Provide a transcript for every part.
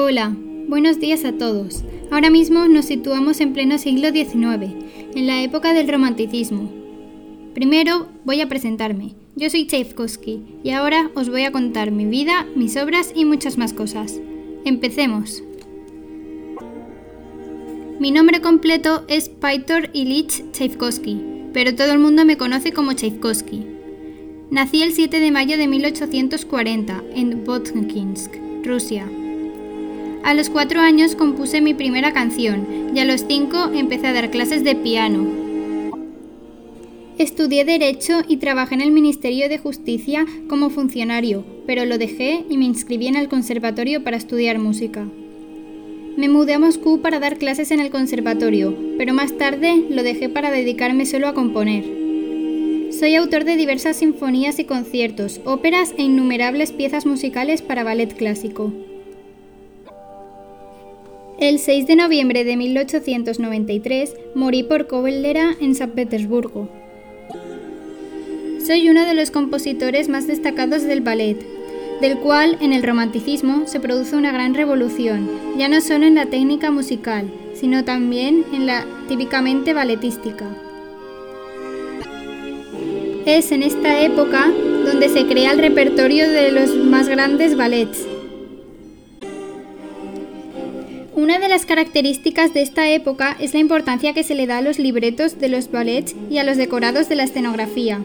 Hola, buenos días a todos. Ahora mismo nos situamos en pleno siglo XIX, en la época del romanticismo. Primero voy a presentarme. Yo soy Tchaikovsky y ahora os voy a contar mi vida, mis obras y muchas más cosas. Empecemos. Mi nombre completo es Pyotr Ilich Tchaikovsky, pero todo el mundo me conoce como Tchaikovsky. Nací el 7 de mayo de 1840 en Votkinsk, Rusia. A los cuatro años compuse mi primera canción y a los cinco empecé a dar clases de piano. Estudié Derecho y trabajé en el Ministerio de Justicia como funcionario, pero lo dejé y me inscribí en el conservatorio para estudiar música. Me mudé a Moscú para dar clases en el conservatorio, pero más tarde lo dejé para dedicarme solo a componer. Soy autor de diversas sinfonías y conciertos, óperas e innumerables piezas musicales para ballet clásico. El 6 de noviembre de 1893 morí por cólera en San Petersburgo. Soy uno de los compositores más destacados del ballet, del cual en el romanticismo se produce una gran revolución, ya no solo en la técnica musical, sino también en la típicamente balletística. Es en esta época donde se crea el repertorio de los más grandes ballets, una de las características de esta época es la importancia que se le da a los libretos de los ballets y a los decorados de la escenografía.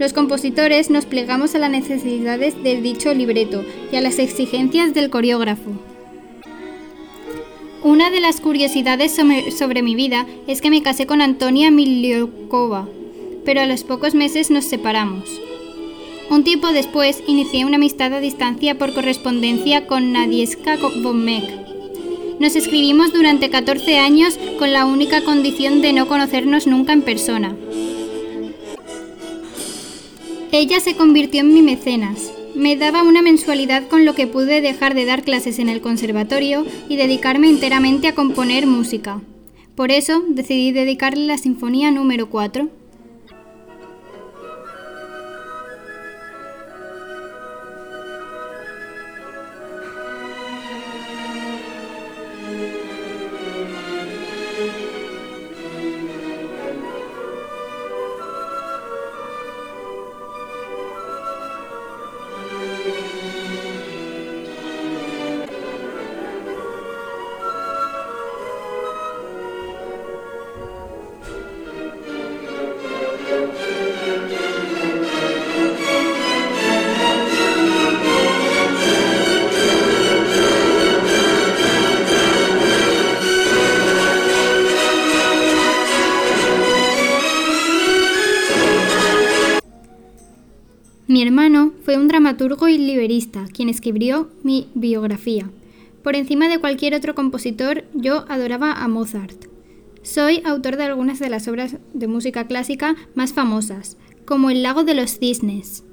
Los compositores nos plegamos a las necesidades del dicho libreto y a las exigencias del coreógrafo. Una de las curiosidades sobre, mi vida es que me casé con Antonia Miliokova, pero a los pocos meses nos separamos. Un tiempo después inicié una amistad a distancia por correspondencia con Nadieska Bomek, nos escribimos durante 14 años con la única condición de no conocernos nunca en persona. Ella se convirtió en mi mecenas. Me daba una mensualidad con lo que pude dejar de dar clases en el conservatorio y dedicarme enteramente a componer música. Por eso decidí dedicarle la Sinfonía número 4. Mi hermano fue un dramaturgo y liberista, quien escribió mi biografía. Por encima de cualquier otro compositor, yo adoraba a Mozart. Soy autor de algunas de las obras de música clásica más famosas, como El lago de los cisnes.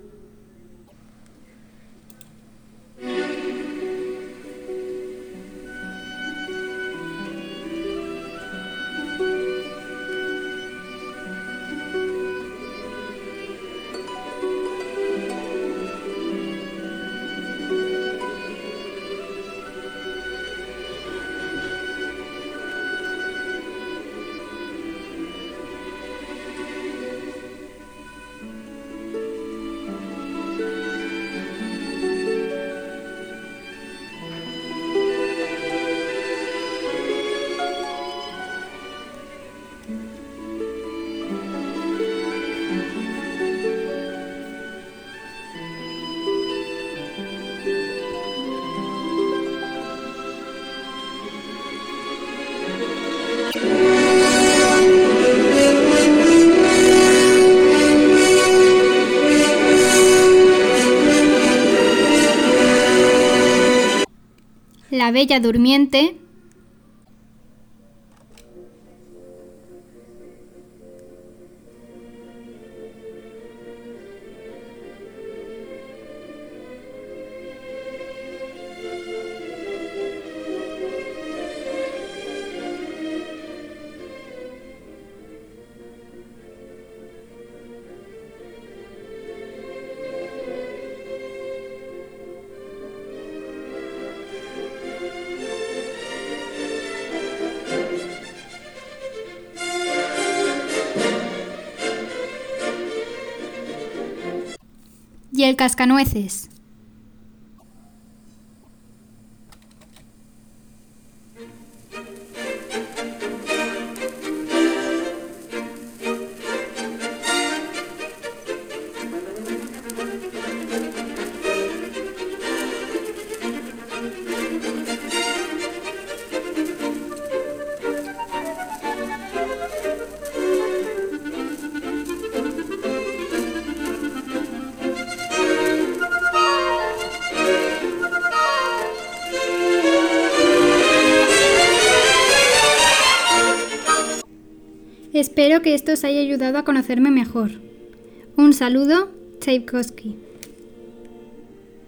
La Bella Durmiente, y el cascanueces. Espero que esto os haya ayudado a conocerme mejor. Un saludo, Tchaikovsky.